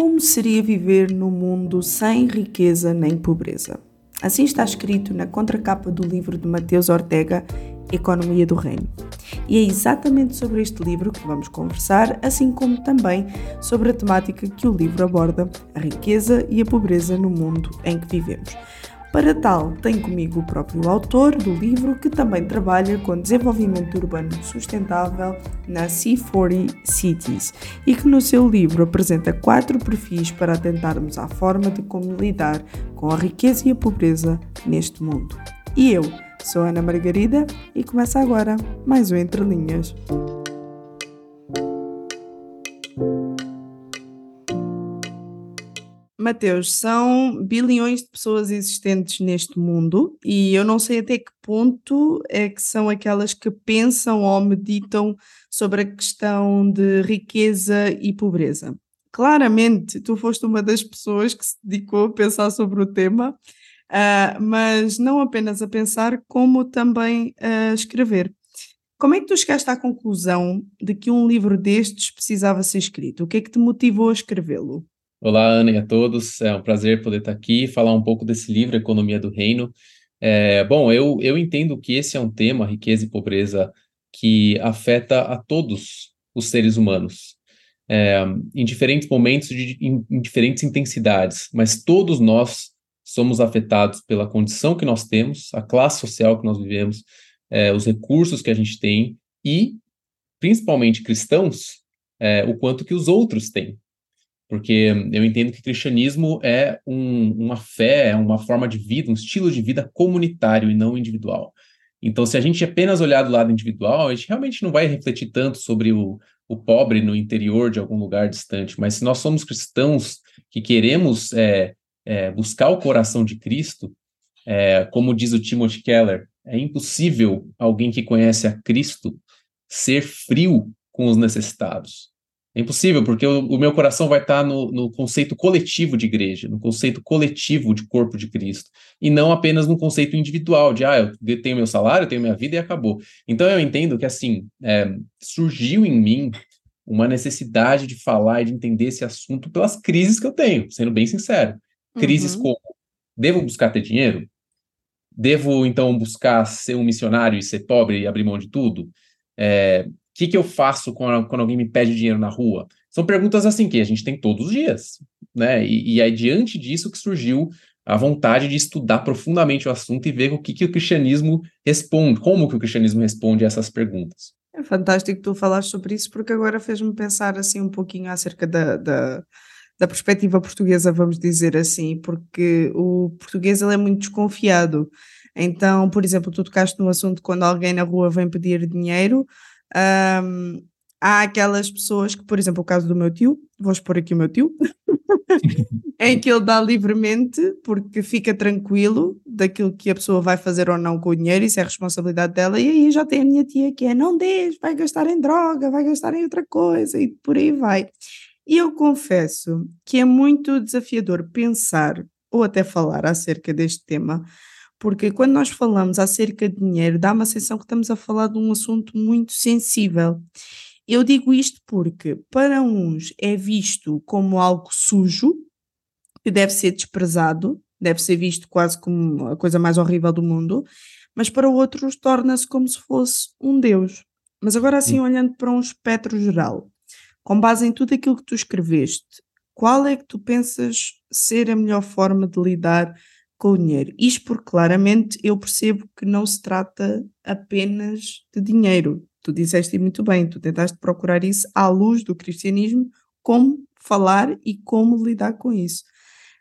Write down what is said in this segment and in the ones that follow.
Como seria viver num mundo sem riqueza nem pobreza? Assim está escrito na contracapa do livro de Mateus Ortega, Economia do Reino. E é exatamente sobre este livro que vamos conversar, assim como também sobre a temática que o livro aborda, a riqueza e a pobreza no mundo em que vivemos. Para tal, tenho comigo o próprio autor do livro, que também trabalha com desenvolvimento urbano sustentável na C40 Cities e que no seu livro apresenta quatro perfis para atentarmos à forma de como lidar com a riqueza e a pobreza neste mundo. E eu sou Ana Margarida e começa agora mais um Entre Linhas. Mateus, são bilhões de pessoas existentes neste mundo e eu não sei até que ponto é que são aquelas que pensam ou meditam sobre a questão de riqueza e pobreza. Claramente, tu foste uma das pessoas que se dedicou a pensar sobre o tema, uh, mas não apenas a pensar, como também a escrever. Como é que tu chegaste à conclusão de que um livro destes precisava ser escrito? O que é que te motivou a escrevê-lo? Olá, Ana e a todos. É um prazer poder estar aqui e falar um pouco desse livro, Economia do Reino. É, bom, eu, eu entendo que esse é um tema, riqueza e pobreza, que afeta a todos os seres humanos, é, em diferentes momentos, de, em, em diferentes intensidades, mas todos nós somos afetados pela condição que nós temos, a classe social que nós vivemos, é, os recursos que a gente tem e, principalmente cristãos, é, o quanto que os outros têm porque eu entendo que cristianismo é um, uma fé, é uma forma de vida, um estilo de vida comunitário e não individual. Então, se a gente apenas olhar do lado individual, a gente realmente não vai refletir tanto sobre o, o pobre no interior de algum lugar distante, mas se nós somos cristãos que queremos é, é, buscar o coração de Cristo, é, como diz o Timothy Keller, é impossível alguém que conhece a Cristo ser frio com os necessitados. É impossível, porque o, o meu coração vai estar no, no, conceito coletivo de igreja, no conceito coletivo de corpo de Cristo, e não apenas no conceito individual de, ah, eu tenho meu salário, eu tenho minha vida e acabou. Então eu entendo que, assim, é, surgiu em mim uma necessidade de falar e de entender esse assunto pelas crises que eu tenho, sendo bem sincero. Crises uhum. como, devo buscar ter dinheiro? Devo, então, buscar ser um missionário e ser pobre e abrir mão de tudo? É, que, que eu faço quando, quando alguém me pede dinheiro na rua? São perguntas assim que a gente tem todos os dias, né? E, e é diante disso que surgiu a vontade de estudar profundamente o assunto e ver o que, que o cristianismo responde, como que o cristianismo responde a essas perguntas. É fantástico tu falaste sobre isso, porque agora fez-me pensar assim um pouquinho acerca da, da, da, perspectiva portuguesa, vamos dizer assim, porque o português ele é muito desconfiado. Então, por exemplo, tu tocaste no assunto quando alguém na rua vem pedir dinheiro, um, há aquelas pessoas que, por exemplo, o caso do meu tio, vou expor aqui o meu tio, em que ele dá livremente porque fica tranquilo daquilo que a pessoa vai fazer ou não com o dinheiro, isso é responsabilidade dela, e aí já tem a minha tia que é não deixe, vai gastar em droga, vai gastar em outra coisa e por aí vai. E eu confesso que é muito desafiador pensar ou até falar acerca deste tema, porque quando nós falamos acerca de dinheiro, dá uma sensação que estamos a falar de um assunto muito sensível. Eu digo isto porque, para uns, é visto como algo sujo, que deve ser desprezado, deve ser visto quase como a coisa mais horrível do mundo, mas para outros torna-se como se fosse um Deus. Mas agora, assim, olhando para um espectro geral, com base em tudo aquilo que tu escreveste, qual é que tu pensas ser a melhor forma de lidar com o dinheiro. Isto porque claramente eu percebo que não se trata apenas de dinheiro. Tu disseste muito bem, tu tentaste procurar isso à luz do cristianismo, como falar e como lidar com isso.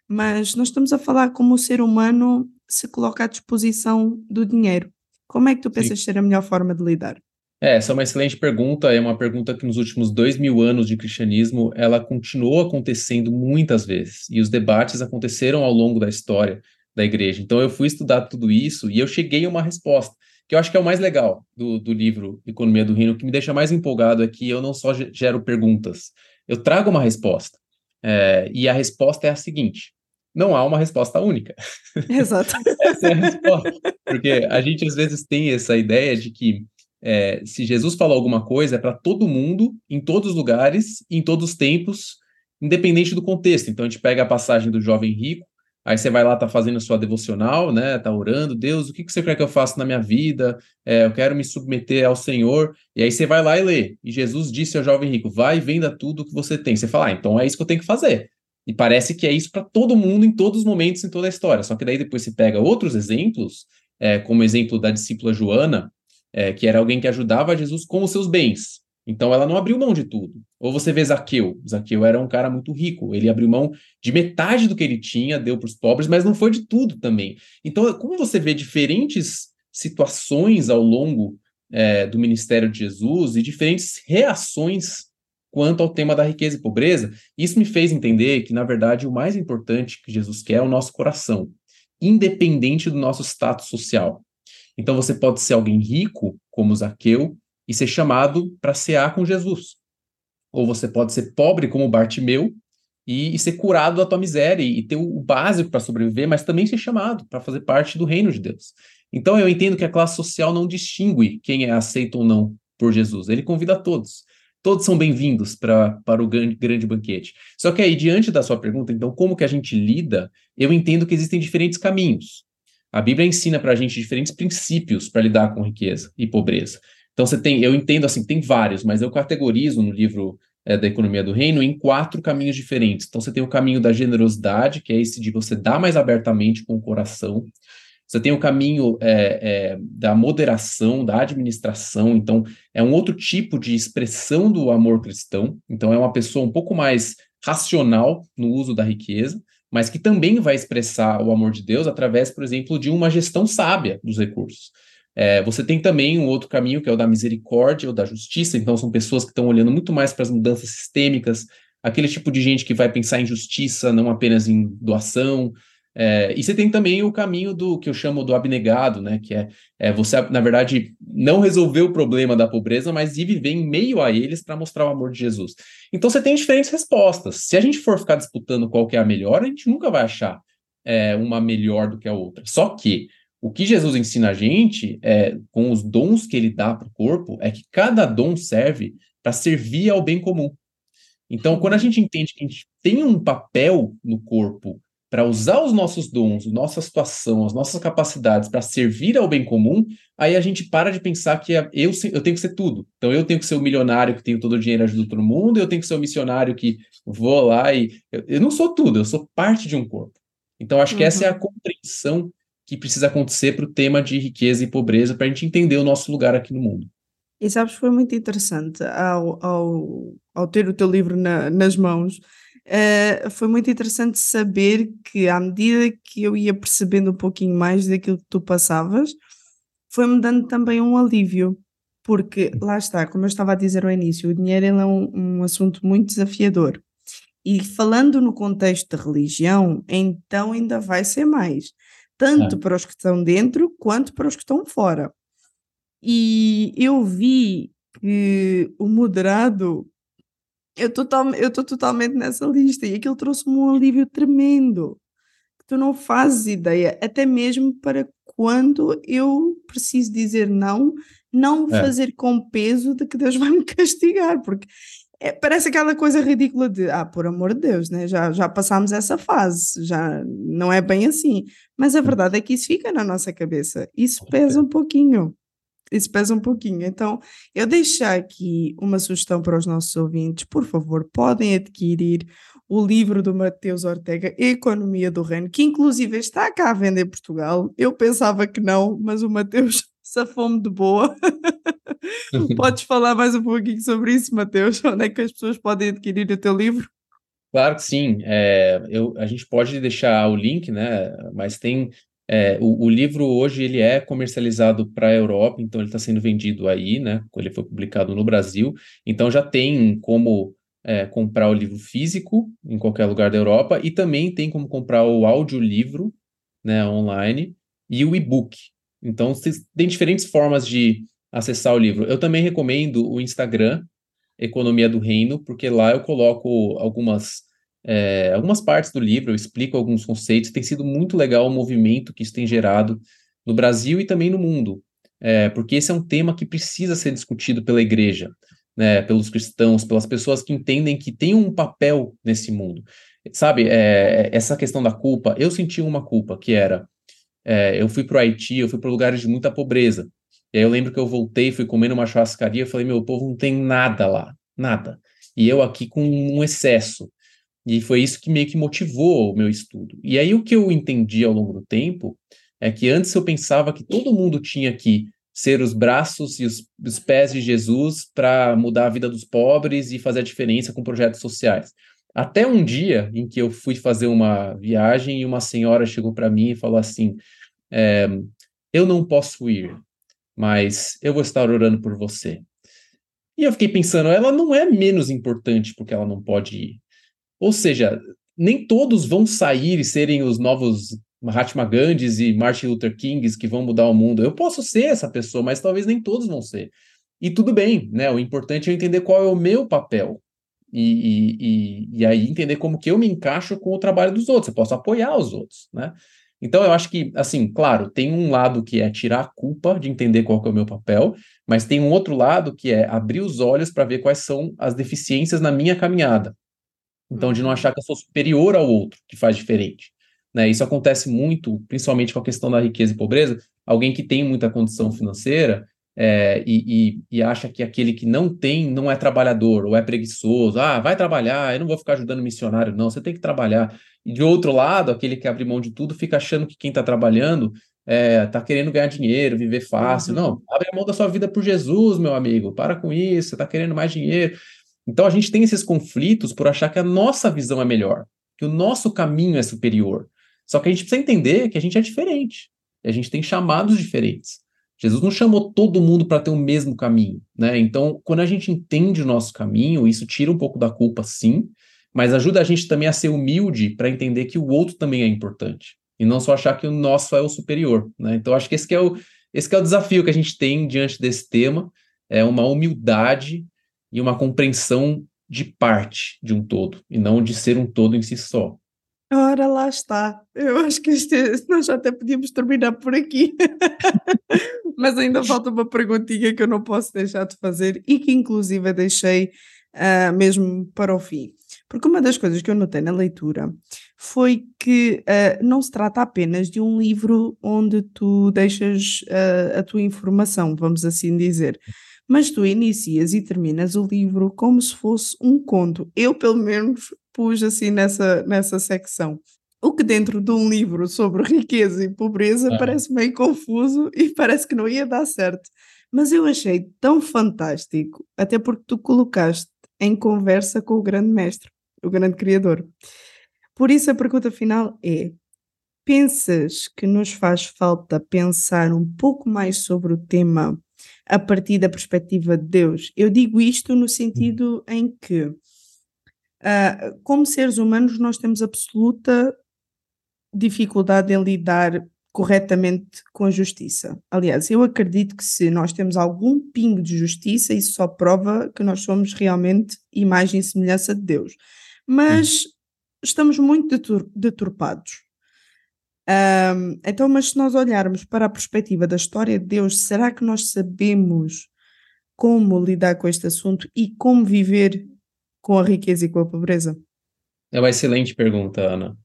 Mas nós estamos a falar como o ser humano se coloca à disposição do dinheiro. Como é que tu pensas Sim. ser a melhor forma de lidar? É, essa é uma excelente pergunta, é uma pergunta que nos últimos dois mil anos de cristianismo, ela continuou acontecendo muitas vezes, e os debates aconteceram ao longo da história, da igreja. Então eu fui estudar tudo isso e eu cheguei a uma resposta, que eu acho que é o mais legal do, do livro Economia do Reino, o que me deixa mais empolgado é que eu não só gero perguntas, eu trago uma resposta. É, e a resposta é a seguinte: não há uma resposta única. Exato. essa é a resposta. Porque a gente às vezes tem essa ideia de que é, se Jesus falou alguma coisa é para todo mundo, em todos os lugares, em todos os tempos, independente do contexto. Então a gente pega a passagem do jovem rico, aí você vai lá, tá fazendo sua devocional, né? Tá orando, Deus, o que, que você quer que eu faça na minha vida? É, eu quero me submeter ao Senhor. E aí você vai lá e lê. E Jesus disse ao jovem rico: vai e venda tudo o que você tem. Você fala, ah, então é isso que eu tenho que fazer. E parece que é isso para todo mundo, em todos os momentos, em toda a história. Só que daí depois você pega outros exemplos, é, como o exemplo da discípula Joana, é, que era alguém que ajudava Jesus com os seus bens. Então ela não abriu mão de tudo. Ou você vê Zaqueu. Zaqueu era um cara muito rico. Ele abriu mão de metade do que ele tinha, deu para os pobres, mas não foi de tudo também. Então, como você vê diferentes situações ao longo é, do ministério de Jesus e diferentes reações quanto ao tema da riqueza e pobreza, isso me fez entender que, na verdade, o mais importante que Jesus quer é o nosso coração, independente do nosso status social. Então, você pode ser alguém rico, como Zaqueu, e ser chamado para cear com Jesus. Ou você pode ser pobre como Bartimeu e, e ser curado da tua miséria e, e ter o, básico para sobreviver, mas também ser chamado para fazer parte do reino de Deus. Então eu entendo que a classe social não distingue quem é aceito ou não por Jesus. Ele convida todos. Todos são bem-vindos para o grande, grande banquete. Só que aí, diante da sua pergunta, então, como que a gente lida? Eu entendo que existem diferentes caminhos. A Bíblia ensina para a gente diferentes princípios para lidar com riqueza e pobreza. Então você tem, eu entendo assim, tem vários, mas eu categorizo no livro é, da Economia do Reino em quatro caminhos diferentes. Então você tem o caminho da generosidade, que é esse de você dar mais abertamente com o coração. Você tem o caminho é, é, da moderação, da administração, então é um outro tipo de expressão do amor cristão. Então é uma pessoa um pouco mais racional no uso da riqueza, mas que também vai expressar o amor de Deus através, por exemplo, de uma gestão sábia dos recursos. É, você tem também um outro caminho, que é o da misericórdia ou da justiça, então são pessoas que estão olhando muito mais para as mudanças sistêmicas, aquele tipo de gente que vai pensar em justiça, não apenas em doação. É, e você tem também o caminho do que eu chamo do abnegado, né? Que é, é você, na verdade, não resolver o problema da pobreza, mas ir viver em meio a eles para mostrar o amor de Jesus. Então você tem diferentes respostas. Se a gente for ficar disputando qual que é a melhor, a gente nunca vai achar é, uma melhor do que a outra. Só que o que Jesus ensina a gente, é, com os dons que ele dá para o corpo, é que cada dom serve para servir ao bem comum. Então, quando a gente entende que a gente tem um papel no corpo para usar os nossos dons, nossa situação, as nossas capacidades para servir ao bem comum, aí a gente para de pensar que é, eu, eu tenho que ser tudo. Então, eu tenho que ser o milionário que tenho todo o dinheiro e ajuda todo mundo, eu tenho que ser o missionário que vou lá e. Eu, eu não sou tudo, eu sou parte de um corpo. Então, acho que essa é a uhum. compreensão que precisa acontecer para o tema de riqueza e pobreza, para a gente entender o nosso lugar aqui no mundo. E sabes, foi muito interessante ao, ao, ao ter o teu livro na, nas mãos, uh, foi muito interessante saber que à medida que eu ia percebendo um pouquinho mais daquilo que tu passavas, foi-me dando também um alívio, porque lá está, como eu estava a dizer ao início, o dinheiro é um, um assunto muito desafiador. E falando no contexto de religião, então ainda vai ser mais tanto é. para os que estão dentro quanto para os que estão fora. E eu vi que o moderado, eu estou totalmente nessa lista, e aquilo trouxe-me um alívio tremendo. Que tu não fazes ideia, até mesmo para quando eu preciso dizer não, não é. fazer com peso de que Deus vai me castigar, porque é, parece aquela coisa ridícula de, ah, por amor de Deus, né? já, já passámos essa fase, já não é bem assim. Mas a verdade é que isso fica na nossa cabeça, isso pesa um pouquinho. Isso pesa um pouquinho. Então, eu deixo aqui uma sugestão para os nossos ouvintes. Por favor, podem adquirir o livro do Mateus Ortega, Economia do Reino, que inclusive está cá a vender em Portugal. Eu pensava que não, mas o Mateus safou-me de boa. Podes falar mais um pouquinho sobre isso, Mateus? Onde é que as pessoas podem adquirir o teu livro? Claro que sim. É, eu, a gente pode deixar o link, né? Mas tem é, o, o, livro hoje ele é comercializado para a Europa, então ele está sendo vendido aí, né? Ele foi publicado no Brasil, então já tem como é, comprar o livro físico em qualquer lugar da Europa e também tem como comprar o audiolivro, né? Online e o e-book. Então tem diferentes formas de acessar o livro. Eu também recomendo o Instagram, Economia do Reino, porque lá eu coloco algumas, é, algumas partes do livro, eu explico alguns conceitos. Tem sido muito legal o movimento que isso tem gerado no Brasil e também no mundo, é, porque esse é um tema que precisa ser discutido pela igreja. né, pelos cristãos, pelas pessoas que entendem que tem um papel nesse mundo. Sabe, é, essa questão da culpa, eu senti uma culpa, que era, é, eu fui para o Haiti, eu fui para lugares de muita pobreza, e aí eu lembro que eu voltei, fui comer numa churrascaria, falei, meu, povo não tem nada lá, nada. E eu aqui com um excesso. E foi isso que meio que motivou o meu estudo. E aí o que eu entendi ao longo do tempo é que antes eu pensava que todo mundo tinha que ser os braços e os, os pés de Jesus para mudar a vida dos pobres e fazer a diferença com projetos sociais. Até um dia em que eu fui fazer uma viagem e uma senhora chegou para mim e falou assim: é, Eu não posso ir, mas eu vou estar orando por você. E eu fiquei pensando, ela não é menos importante porque ela não pode ir. Ou seja, nem todos vão sair e serem os novos Mahatma Gandhis e Martin Luther Kings que vão mudar o mundo. Eu posso ser essa pessoa, mas talvez nem todos vão ser. E tudo bem, né? O importante é entender qual é o meu papel. E, e, e, e aí entender como que eu me encaixo com o trabalho dos outros. Eu posso apoiar os outros, né? Então eu acho que, assim, claro, tem um lado que é tirar a culpa de entender qual é o meu papel, mas tem um outro lado que é abrir os olhos para ver quais são as deficiências na minha caminhada. Então, de não uhum. achar que eu sou superior ao outro, que faz diferente. Né? Isso acontece muito, principalmente com a questão da riqueza e pobreza. Alguém que tem muita condição financeira é, e, e, e, acha que aquele que não tem não é trabalhador ou é preguiçoso. Ah, vai trabalhar, eu não vou ficar ajudando missionário, não, você tem que trabalhar. E de outro lado, aquele que abre mão de tudo fica achando que quem está trabalhando está é, querendo ganhar dinheiro, viver fácil. Uhum. Não, abre a mão da sua vida por Jesus, meu amigo, para com isso, você está querendo mais dinheiro. Então a gente tem esses conflitos por achar que a nossa visão é melhor, que o nosso caminho é superior. Só que a gente precisa entender que a gente é diferente, a gente tem chamados diferentes. Jesus não chamou todo mundo para ter o mesmo caminho, né? Então, quando a gente entende o nosso caminho, isso tira um pouco da culpa, sim, mas ajuda a gente também a ser humilde para entender que o outro também é importante e não só achar que o nosso é o superior, né? Então, acho que esse que é o esse que é o desafio que a gente tem diante desse tema, é uma humildade e uma compreensão de parte de um todo, e não de ser um todo em si só. Ora, lá está. Eu acho que este, nós já até podíamos terminar por aqui. Mas ainda falta uma perguntinha que eu não posso deixar de fazer e que, inclusive, deixei uh, mesmo para o fim. Porque uma das coisas que eu notei na leitura foi que uh, não se trata apenas de um livro onde tu deixas uh, a tua informação, vamos assim dizer, mas tu inicias e terminas o livro como se fosse um conto. Eu, pelo menos, pus assim nessa, nessa secção. O que dentro de um livro sobre riqueza e pobreza parece meio confuso e parece que não ia dar certo. Mas eu achei tão fantástico, até porque tu colocaste em conversa com o grande mestre, o grande criador. Por isso a pergunta final é: pensas que nos faz falta pensar um pouco mais sobre o tema a partir da perspectiva de Deus? Eu digo isto no sentido em que Uh, como seres humanos, nós temos absoluta dificuldade em lidar corretamente com a justiça. Aliás, eu acredito que se nós temos algum pingo de justiça, isso só prova que nós somos realmente imagem e semelhança de Deus. Mas estamos muito detur deturpados. Um, então, mas se nós olharmos para a perspectiva da história de Deus, será que nós sabemos como lidar com este assunto e como viver com a riqueza e com a pobreza? É uma excelente pergunta, Ana.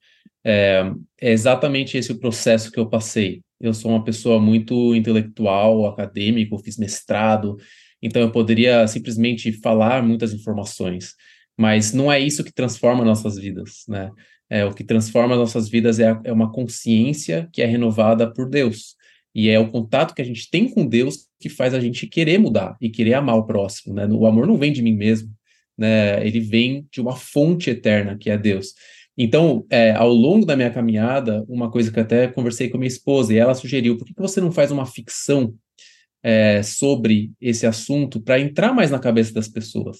É, é, exatamente esse o processo que eu passei. Eu sou uma pessoa muito intelectual, acadêmico, fiz mestrado, então eu poderia simplesmente falar muitas informações, mas não é isso que transforma nossas vidas, né? É, o que transforma nossas vidas é, a, é uma consciência que é renovada por Deus. E é o contato que a gente tem com Deus que faz a gente querer mudar e querer amar o próximo, né? O amor não vem de mim mesmo, né? Ele vem de uma fonte eterna, que é Deus. Então, é, ao longo da minha caminhada, uma coisa que até conversei com minha esposa, e ela sugeriu, por que, que você não faz uma ficção é, sobre esse assunto para entrar mais na cabeça das pessoas?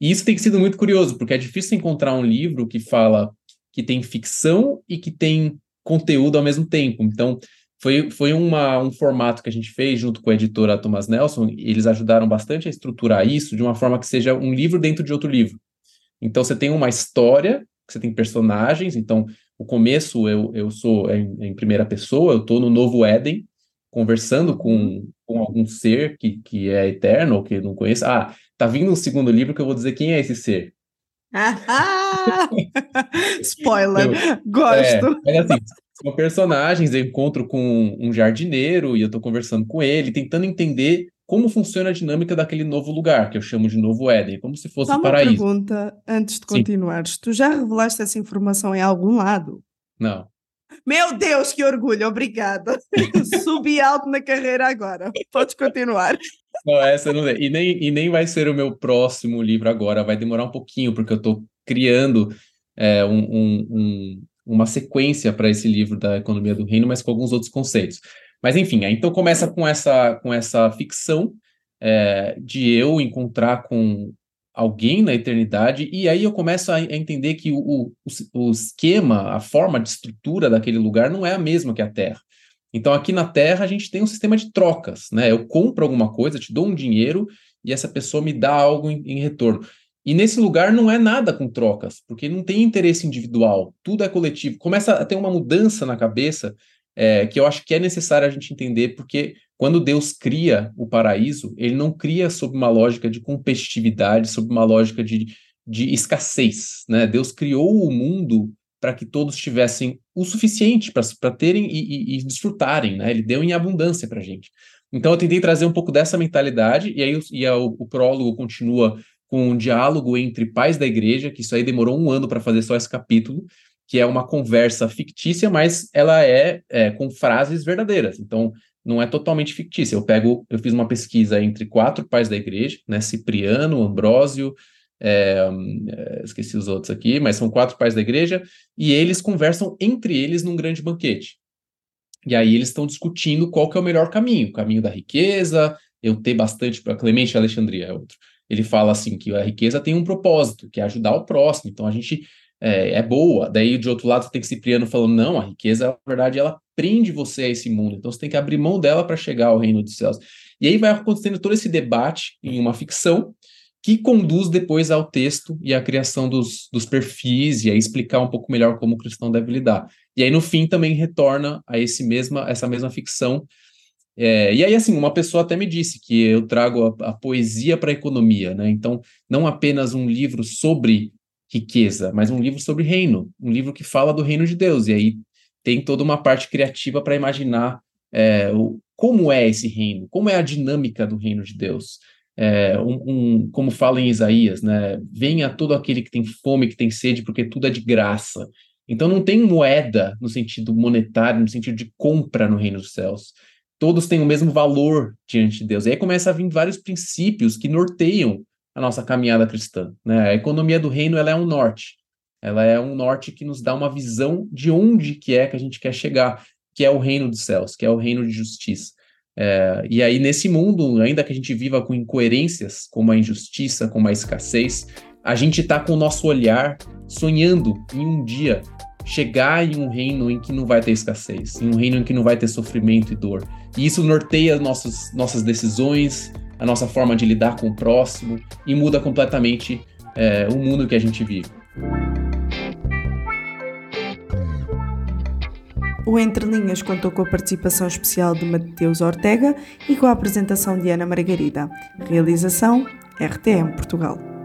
E isso tem sido muito curioso, porque é difícil encontrar um livro que fala que tem ficção e que tem conteúdo ao mesmo tempo. Então, foi, foi uma, um formato que a gente fez junto com a editora Thomas Nelson, e eles ajudaram bastante a estruturar isso de uma forma que seja um livro dentro de outro livro. Então você tem uma história, você tem personagens, então o começo eu, eu sou em, em primeira pessoa, eu estou no Novo Éden, conversando com, com algum ser que, que é eterno ou que não conheço. Ah, tá vindo um segundo livro que eu vou dizer quem é esse ser. Spoiler, gosto. É, mas assim, são personagens, eu encontro com um jardineiro e eu tô conversando com ele, tentando entender como funciona a dinâmica daquele novo lugar, que eu chamo de novo Éden, como se fosse Só o paraíso. uma pergunta antes de continuares. Tu já revelaste essa informação em algum lado? Não. Meu Deus, que orgulho, obrigada. Subi alto na carreira agora. Podes continuar. Não, essa não é. E nem, e nem vai ser o meu próximo livro agora, vai demorar um pouquinho, porque eu estou criando é, um, um, uma sequência para esse livro da economia do reino, mas com alguns outros conceitos. Mas enfim, então começa com essa, com essa ficção é, de eu encontrar com alguém na eternidade, e aí eu começo a, entender que o, o, o esquema, a forma de estrutura daquele lugar não é a mesma que a Terra. Então, aqui na Terra, a gente tem um sistema de trocas, né? Eu compro alguma coisa, te dou um dinheiro e essa pessoa me dá algo em, em, retorno. E nesse lugar não é nada com trocas, porque não tem interesse individual, tudo é coletivo. Começa a ter uma mudança na cabeça é, que eu acho que é necessário a gente entender, porque quando Deus cria o paraíso, ele não cria sob uma lógica de competitividade, sob uma lógica de, de escassez. Né? Deus criou o mundo para que todos tivessem o suficiente para terem e, e, e, desfrutarem. Né? Ele deu em abundância para a gente. Então eu tentei trazer um pouco dessa mentalidade, e aí e a, o, o prólogo continua com um diálogo entre pais da igreja, que isso aí demorou um ano para fazer só esse capítulo, que é uma conversa fictícia, mas ela é, é, com frases verdadeiras. Então, não é totalmente fictícia. Eu pego, eu fiz uma pesquisa entre quatro pais da igreja, né? Cipriano, Ambrósio, é, é, esqueci os outros aqui, mas são quatro pais da igreja, e eles conversam entre eles num grande banquete. E aí eles estão discutindo qual que é o melhor caminho, o caminho da riqueza, eu ter bastante Clemente Alexandria é outro. Ele fala assim que a riqueza tem um propósito, que é ajudar o próximo. Então a gente é, é, boa. Daí, de outro lado, tem Cipriano falando, não, a riqueza, na verdade, ela prende você a esse mundo. Então, você tem que abrir mão dela para chegar ao reino dos céus. E aí vai acontecendo todo esse debate em uma ficção que conduz depois ao texto e à criação dos, dos perfis e a explicar um pouco melhor como o cristão deve lidar. E aí, no fim, também retorna a esse mesma, essa mesma ficção. É, e aí, assim, uma pessoa até me disse que eu trago a, a poesia para a economia, né? Então, não apenas um livro sobre riqueza, mas um livro sobre reino, um livro que fala do reino de Deus. E aí tem toda uma parte criativa para imaginar é, o, como é esse reino, como é a dinâmica do reino de Deus. É, um, um, como fala em Isaías, né? Venha todo aquele que tem fome, que tem sede, porque tudo é de graça. Então não tem moeda no sentido monetário, no sentido de compra no reino dos céus. Todos têm o mesmo valor diante de Deus. E aí começa a vir vários princípios que norteiam a nossa caminhada cristã. Né? A economia do reino ela é um norte. Ela é um norte que nos dá uma visão de onde que é que a gente quer chegar, que é o reino dos céus, que é o reino de justiça. É, e aí, nesse mundo, ainda que a gente viva com incoerências, como a injustiça, como a escassez, a gente está com o nosso olhar sonhando em um dia chegar em um reino em que não vai ter escassez, em um reino em que não vai ter sofrimento e dor. E isso norteia nossos, nossas decisões, a nossa forma de lidar com o próximo e muda completamente é, o mundo que a gente vive. O Entre Linhas contou com a participação especial de Mateus Ortega e com a apresentação de Ana Margarida. Realização RTM Portugal.